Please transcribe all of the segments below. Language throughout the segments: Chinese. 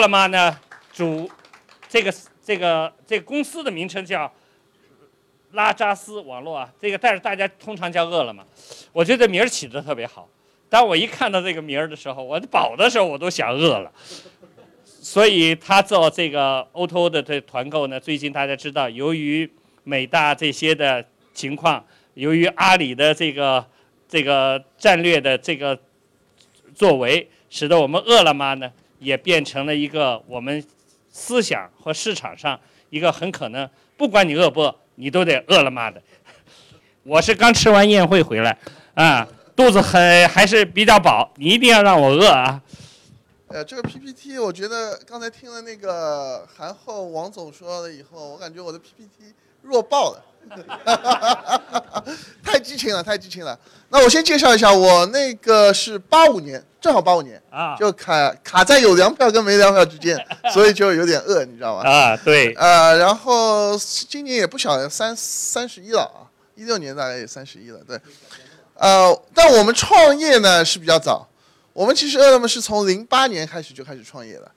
饿了么呢，主这个这个这个公司的名称叫拉扎斯网络啊，这个但是大家通常叫饿了么。我觉得名儿起的特别好。当我一看到这个名儿的时候，我保的时候我都想饿了。所以他做这个 O2O 的这团购呢，最近大家知道，由于美大这些的情况，由于阿里的这个这个战略的这个作为，使得我们饿了么呢也变成了一个我们思想和市场上一个很可能，不管你饿不饿，你都得饿了么的。我是刚吃完宴会回来，啊。肚子很还是比较饱，你一定要让我饿啊！呃，这个 PPT 我觉得刚才听了那个韩后王总说了以后，我感觉我的 PPT 弱爆了，太激情了，太激情了。那我先介绍一下，我那个是八五年，正好八五年啊，就卡卡在有粮票跟没粮票之间，所以就有点饿，你知道吗？啊，对。呃，然后今年也不小，三三十一了啊，一六年大概也三十一了，对。呃，但我们创业呢是比较早，我们其实饿了么是从零八年开始就开始创业了。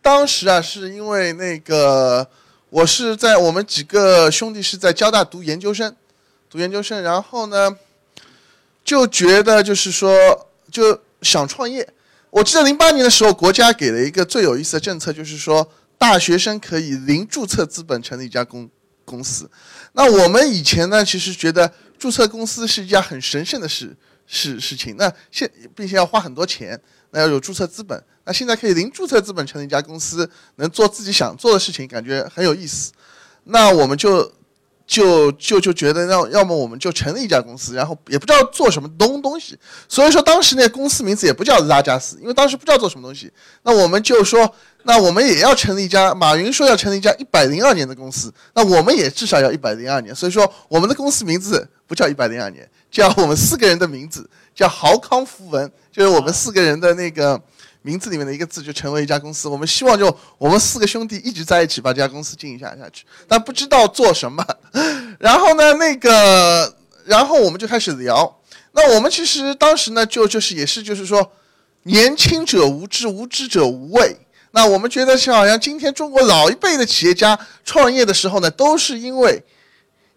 当时啊，是因为那个我是在我们几个兄弟是在交大读研究生，读研究生，然后呢就觉得就是说就想创业。我记得零八年的时候，国家给了一个最有意思的政策，就是说大学生可以零注册资本成立一家公公司。那我们以前呢，其实觉得。注册公司是一件很神圣的事事事情，那现并且要花很多钱，那要有注册资本。那现在可以零注册资本成立一家公司，能做自己想做的事情，感觉很有意思。那我们就就就就觉得，要要么我们就成立一家公司，然后也不知道做什么东东西。所以说当时那公司名字也不叫拉加斯，因为当时不知道做什么东西。那我们就说。那我们也要成立一家，马云说要成立一家一百零二年的公司，那我们也至少要一百零二年。所以说，我们的公司名字不叫一百零二年，叫我们四个人的名字，叫豪康福文，就是我们四个人的那个名字里面的一个字，就成为一家公司。我们希望就我们四个兄弟一直在一起，把这家公司经营下下去，但不知道做什么。然后呢，那个，然后我们就开始聊。那我们其实当时呢，就就是也是就是说，年轻者无知，无知者无畏。那我们觉得是好像今天中国老一辈的企业家创业的时候呢，都是因为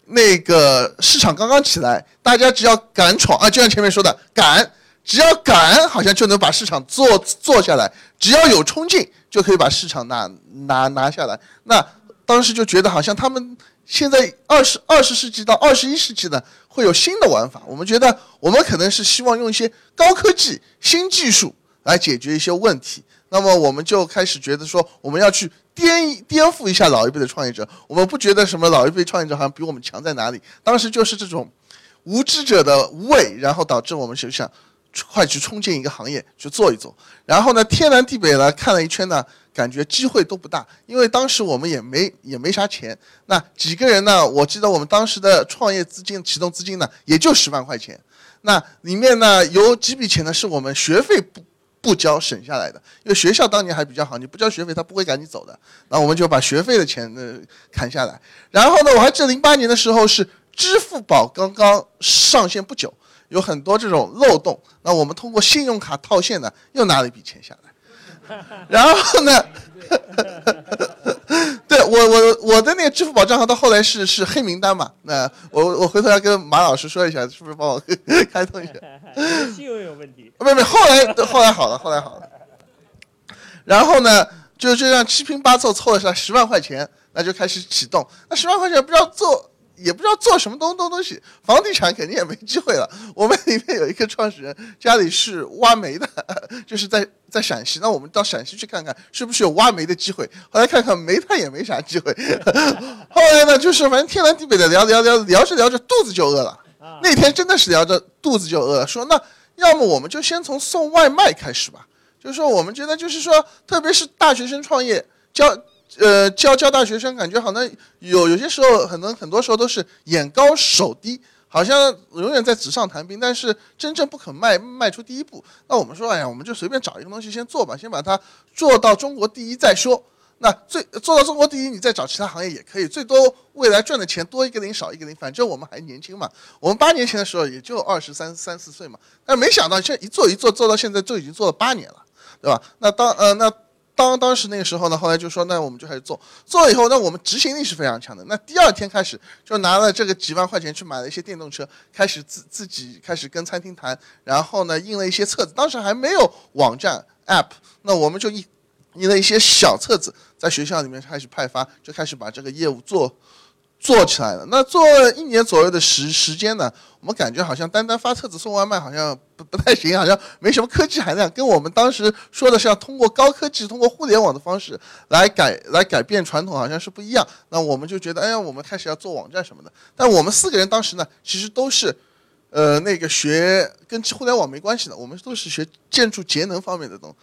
那个市场刚刚起来，大家只要敢闯啊，就像前面说的敢，只要敢，好像就能把市场做做下来，只要有冲劲就可以把市场拿拿拿下来。那当时就觉得好像他们现在二十二十世纪到二十一世纪呢，会有新的玩法。我们觉得我们可能是希望用一些高科技、新技术来解决一些问题。那么我们就开始觉得说，我们要去颠颠覆一下老一辈的创业者。我们不觉得什么老一辈创业者好像比我们强在哪里。当时就是这种无知者的无畏，然后导致我们就想快去冲进一个行业去做一做。然后呢，天南地北呢看了一圈呢，感觉机会都不大，因为当时我们也没也没啥钱。那几个人呢，我记得我们当时的创业资金启动资金呢，也就十万块钱。那里面呢有几笔钱呢，是我们学费不。不交省下来的，因为学校当年还比较好，你不交学费他不会赶你走的。那我们就把学费的钱呢砍下来。然后呢，我还记得零八年的时候是支付宝刚刚上线不久，有很多这种漏洞。那我们通过信用卡套现呢，又拿了一笔钱下来。然后呢？对我我我的那个支付宝账号到后来是是黑名单嘛？那我我回头要跟马老师说一下，是不是帮我开通一下？信用有问题？没没，后来后来好了，后来好了。然后呢，就就让七拼八凑凑了下十万块钱，那就开始启动。那十万块钱不知道做。也不知道做什么东东东西，房地产肯定也没机会了。我们里面有一个创始人，家里是挖煤的，就是在在陕西。那我们到陕西去看看，是不是有挖煤的机会？后来看看煤炭也没啥机会。后来呢，就是反正天南地北的聊聊聊聊着聊着，肚子就饿了。那天真的是聊着肚子就饿了，说那要么我们就先从送外卖开始吧。就是说我们觉得就是说，特别是大学生创业，教。呃，教教大学生，感觉好像有有些时候，可能很多时候都是眼高手低，好像永远在纸上谈兵，但是真正不肯迈迈出第一步。那我们说，哎呀，我们就随便找一个东西先做吧，先把它做到中国第一再说。那最做到中国第一，你再找其他行业也可以，最多未来赚的钱多一个零少一个零，反正我们还年轻嘛。我们八年前的时候也就二十三三四岁嘛，但没想到现在一做一做做到现在，就已经做了八年了，对吧？那当呃那。当当时那个时候呢，后来就说，那我们就开始做，做了以后，那我们执行力是非常强的。那第二天开始就拿了这个几万块钱去买了一些电动车，开始自自己开始跟餐厅谈，然后呢印了一些册子，当时还没有网站 app，那我们就印印了一些小册子，在学校里面开始派发，就开始把这个业务做。做起来了，那做一年左右的时时间呢，我们感觉好像单单发册子送外卖好像不不太行，好像没什么科技含量。跟我们当时说的是要通过高科技、通过互联网的方式来改来改变传统，好像是不一样。那我们就觉得，哎呀，我们开始要做网站什么的。但我们四个人当时呢，其实都是，呃，那个学跟互联网没关系的，我们都是学建筑节能方面的东西。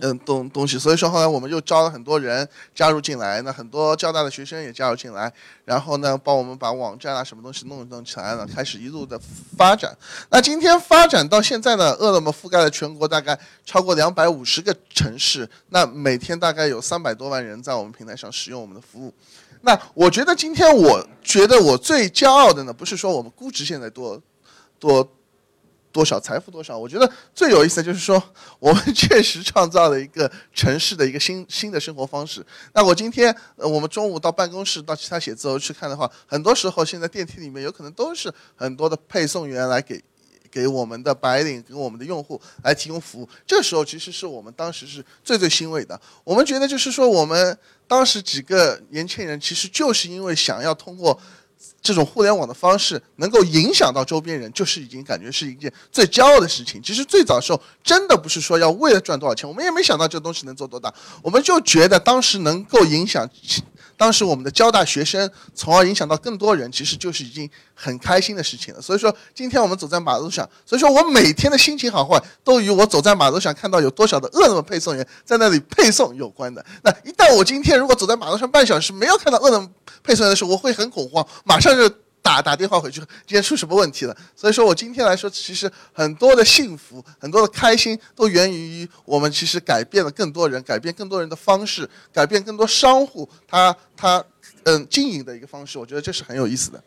嗯，东东西，所以说后来我们又招了很多人加入进来，那很多交大的学生也加入进来，然后呢，帮我们把网站啊什么东西弄弄起来了，开始一路的发展。那今天发展到现在呢，饿了么覆盖了全国大概超过两百五十个城市，那每天大概有三百多万人在我们平台上使用我们的服务。那我觉得今天我觉得我最骄傲的呢，不是说我们估值现在多多。多少财富多少？我觉得最有意思的就是说，我们 确实创造了一个城市的一个新新的生活方式。那我今天，呃，我们中午到办公室到其他写字楼去看的话，很多时候现在电梯里面有可能都是很多的配送员来给给我们的白领给我们的用户来提供服务。这时候其实是我们当时是最最欣慰的。我们觉得就是说，我们当时几个年轻人其实就是因为想要通过。这种互联网的方式能够影响到周边人，就是已经感觉是一件最骄傲的事情。其实最早的时候，真的不是说要为了赚多少钱，我们也没想到这东西能做多大，我们就觉得当时能够影响。当时我们的交大学生，从而影响到更多人，其实就是已经很开心的事情了。所以说，今天我们走在马路上，所以说我每天的心情好坏，都与我走在马路上看到有多少的饿了么配送员在那里配送有关的。那一旦我今天如果走在马路上半小时没有看到饿了么配送员的时候，我会很恐慌，马上就。打打电话回去，今天出什么问题了？所以说我今天来说，其实很多的幸福，很多的开心，都源于我们其实改变了更多人，改变更多人的方式，改变更多商户他他嗯经营的一个方式。我觉得这是很有意思的。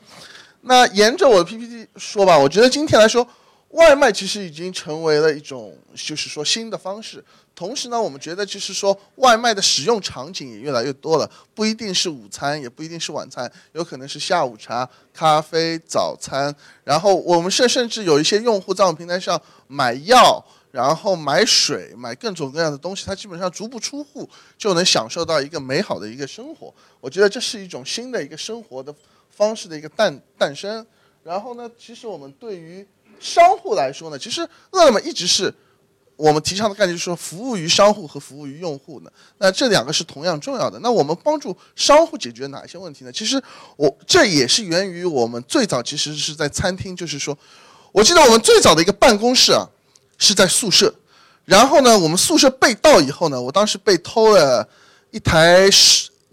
那沿着我的 PPT 说吧，我觉得今天来说。外卖其实已经成为了一种，就是说新的方式。同时呢，我们觉得就是说外卖的使用场景也越来越多了，不一定是午餐，也不一定是晚餐，有可能是下午茶、咖啡、早餐。然后我们甚甚至有一些用户在我们平台上买药，然后买水，买各种各样的东西，他基本上足不出户就能享受到一个美好的一个生活。我觉得这是一种新的一个生活的方式的一个诞诞生。然后呢，其实我们对于商户来说呢，其实饿了么一直是我们提倡的概念，就是说服务于商户和服务于用户呢。那这两个是同样重要的。那我们帮助商户解决哪些问题呢？其实我这也是源于我们最早其实是在餐厅，就是说，我记得我们最早的一个办公室啊是在宿舍，然后呢，我们宿舍被盗以后呢，我当时被偷了一台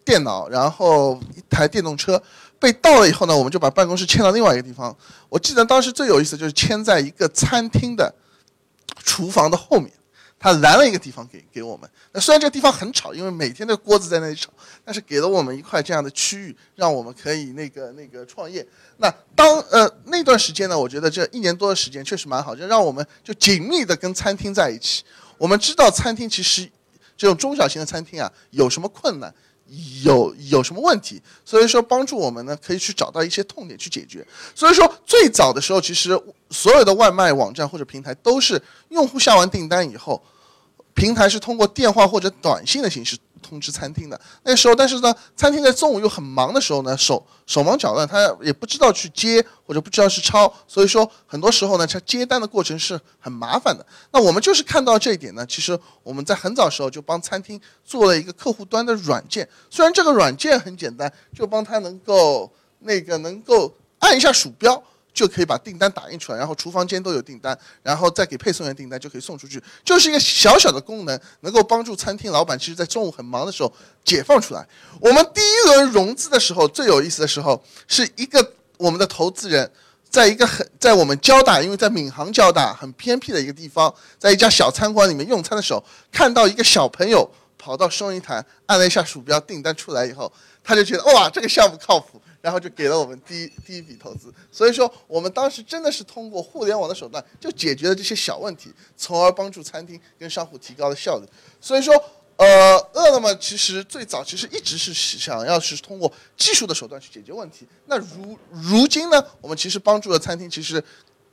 电脑，然后一台电动车。被盗了以后呢，我们就把办公室迁到另外一个地方。我记得当时最有意思就是迁在一个餐厅的厨房的后面，他拦了一个地方给给我们。那虽然这个地方很吵，因为每天的锅子在那里吵，但是给了我们一块这样的区域，让我们可以那个那个创业。那当呃那段时间呢，我觉得这一年多的时间确实蛮好，就让我们就紧密的跟餐厅在一起。我们知道餐厅其实这种中小型的餐厅啊有什么困难。有有什么问题？所以说帮助我们呢，可以去找到一些痛点去解决。所以说最早的时候，其实所有的外卖网站或者平台都是用户下完订单以后，平台是通过电话或者短信的形式。通知餐厅的那时候，但是呢，餐厅在中午又很忙的时候呢，手手忙脚乱，他也不知道去接或者不知道去抄，所以说很多时候呢，他接单的过程是很麻烦的。那我们就是看到这一点呢，其实我们在很早时候就帮餐厅做了一个客户端的软件，虽然这个软件很简单，就帮他能够那个能够按一下鼠标。就可以把订单打印出来，然后厨房间都有订单，然后再给配送员订单就可以送出去，就是一个小小的功能，能够帮助餐厅老板，其实在中午很忙的时候解放出来。我们第一轮融资的时候，最有意思的时候，是一个我们的投资人，在一个很在我们交大，因为在闵行交大很偏僻的一个地方，在一家小餐馆里面用餐的时候，看到一个小朋友跑到收银台按了一下鼠标，订单出来以后，他就觉得哇，这个项目靠谱。然后就给了我们第一第一笔投资，所以说我们当时真的是通过互联网的手段就解决了这些小问题，从而帮助餐厅跟商户提高了效率。所以说，呃，饿了么其实最早其实一直是想要是通过技术的手段去解决问题。那如如今呢，我们其实帮助了餐厅，其实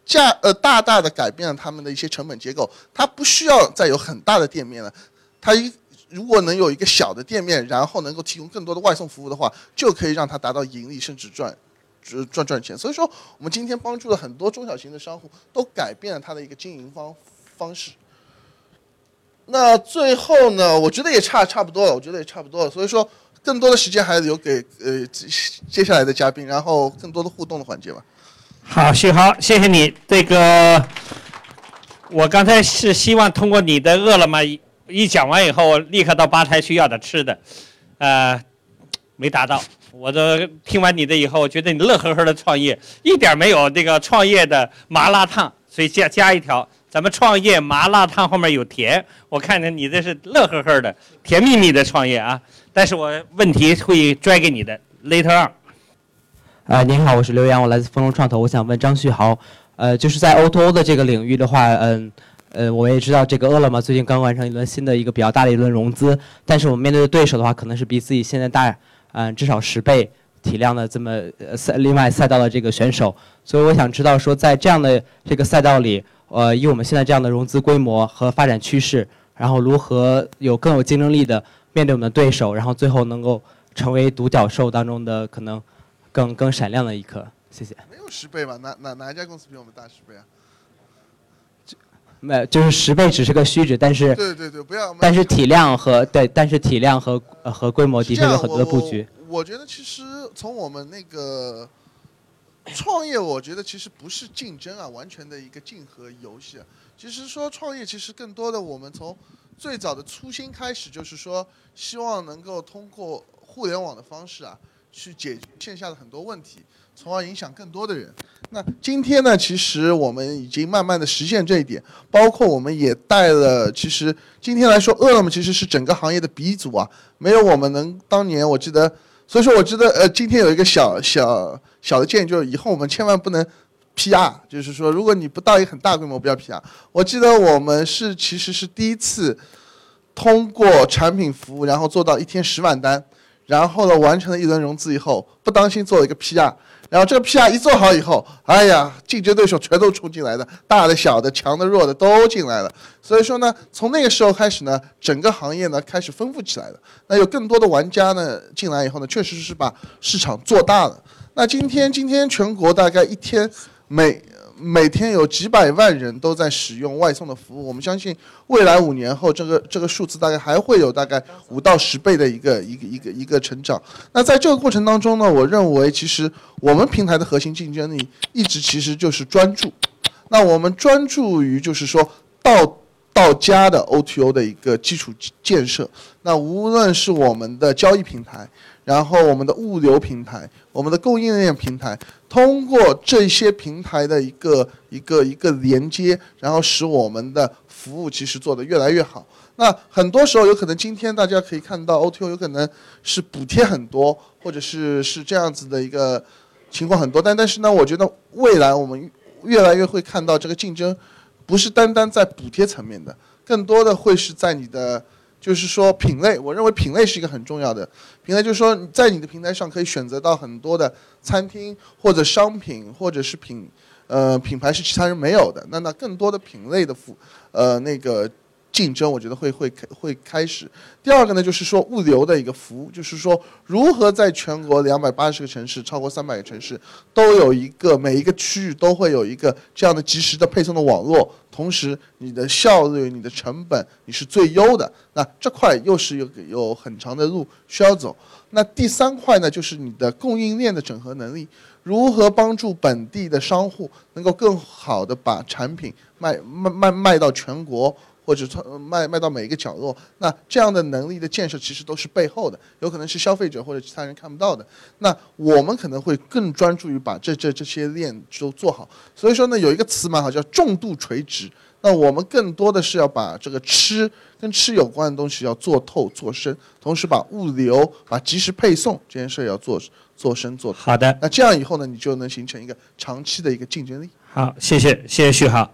价呃大大的改变了他们的一些成本结构。它不需要再有很大的店面了，它一如果能有一个小的店面，然后能够提供更多的外送服务的话，就可以让它达到盈利，甚至赚赚赚钱。所以说，我们今天帮助了很多中小型的商户，都改变了他的一个经营方方式。那最后呢，我觉得也差差不多了，我觉得也差不多了。所以说，更多的时间还是留给呃接下来的嘉宾，然后更多的互动的环节吧。好，徐豪，谢谢你。这个我刚才是希望通过你的饿了么一讲完以后，立刻到吧台去要点吃的，呃，没达到。我都听完你的以后，觉得你乐呵呵的创业，一点没有这个创业的麻辣烫，所以加加一条。咱们创业麻辣烫后面有甜，我看着你这是乐呵呵的、甜蜜蜜的创业啊！但是我问题会拽给你的，later on。啊，您好，我是刘洋，我来自丰隆创投，我想问张旭豪，呃，就是在 O2O 的这个领域的话，嗯，呃我也知道这个饿了么最近刚完成一轮新的一个比较大的一轮融资，但是我们面对的对手的话，可能是比自己现在大，嗯，至少十倍体量的这么赛另外赛道的这个选手，所以我想知道说，在这样的这个赛道里。呃，以我们现在这样的融资规模和发展趋势，然后如何有更有竞争力的面对我们的对手，然后最后能够成为独角兽当中的可能更更闪亮的一颗？谢谢。没有十倍吧？哪哪哪一家公司比我们大十倍啊？没，就是十倍只是个虚值，但是对对对，不要。但是体量和对，但是体量和和规模的确有很多的布局。我觉得其实从我们那个。创业，我觉得其实不是竞争啊，完全的一个竞合游戏。其实说创业，其实更多的我们从最早的初心开始，就是说希望能够通过互联网的方式啊，去解决线下的很多问题，从而影响更多的人。那今天呢，其实我们已经慢慢的实现这一点，包括我们也带了，其实今天来说，饿了么其实是整个行业的鼻祖啊，没有我们能当年我记得。所以说，我记得呃，今天有一个小小小的建议，就是以后我们千万不能 PR，就是说，如果你不到一个很大规模，不要 PR。我记得我们是其实是第一次通过产品服务，然后做到一天十万单，然后呢完成了一轮融资以后，不当心做了一个 PR。然后这个 PR 一做好以后，哎呀，竞争对手全都冲进来的，大的、小的、强的、弱的都进来了。所以说呢，从那个时候开始呢，整个行业呢开始丰富起来了。那有更多的玩家呢进来以后呢，确实是把市场做大了。那今天，今天全国大概一天每。每天有几百万人都在使用外送的服务，我们相信未来五年后，这个这个数字大概还会有大概五到十倍的一个一个一个一个成长。那在这个过程当中呢，我认为其实我们平台的核心竞争力一直其实就是专注。那我们专注于就是说到到家的 O2O 的一个基础建设。那无论是我们的交易平台。然后我们的物流平台，我们的供应链平台，通过这些平台的一个一个一个连接，然后使我们的服务其实做得越来越好。那很多时候有可能今天大家可以看到 O2O 有可能是补贴很多，或者是是这样子的一个情况很多，但但是呢，我觉得未来我们越来越会看到这个竞争，不是单单在补贴层面的，更多的会是在你的。就是说品类，我认为品类是一个很重要的品类，就是说在你的平台上可以选择到很多的餐厅或者商品或者是品，呃品牌是其他人没有的，那那更多的品类的服，呃那个。竞争，我觉得会会会开始。第二个呢，就是说物流的一个服务，就是说如何在全国两百八十个城市、超过三百个城市都有一个每一个区域都会有一个这样的及时的配送的网络，同时你的效率、你的成本你是最优的。那这块又是有有很长的路需要走。那第三块呢，就是你的供应链的整合能力，如何帮助本地的商户能够更好的把产品卖卖卖卖到全国。或者卖卖到每一个角落，那这样的能力的建设其实都是背后的，有可能是消费者或者其他人看不到的。那我们可能会更专注于把这这这些链都做好。所以说呢，有一个词蛮好，叫重度垂直。那我们更多的是要把这个吃跟吃有关的东西要做透做深，同时把物流、把及时配送这件事要做做深做。好的。那这样以后呢，你就能形成一个长期的一个竞争力。好，谢谢，谢谢徐航。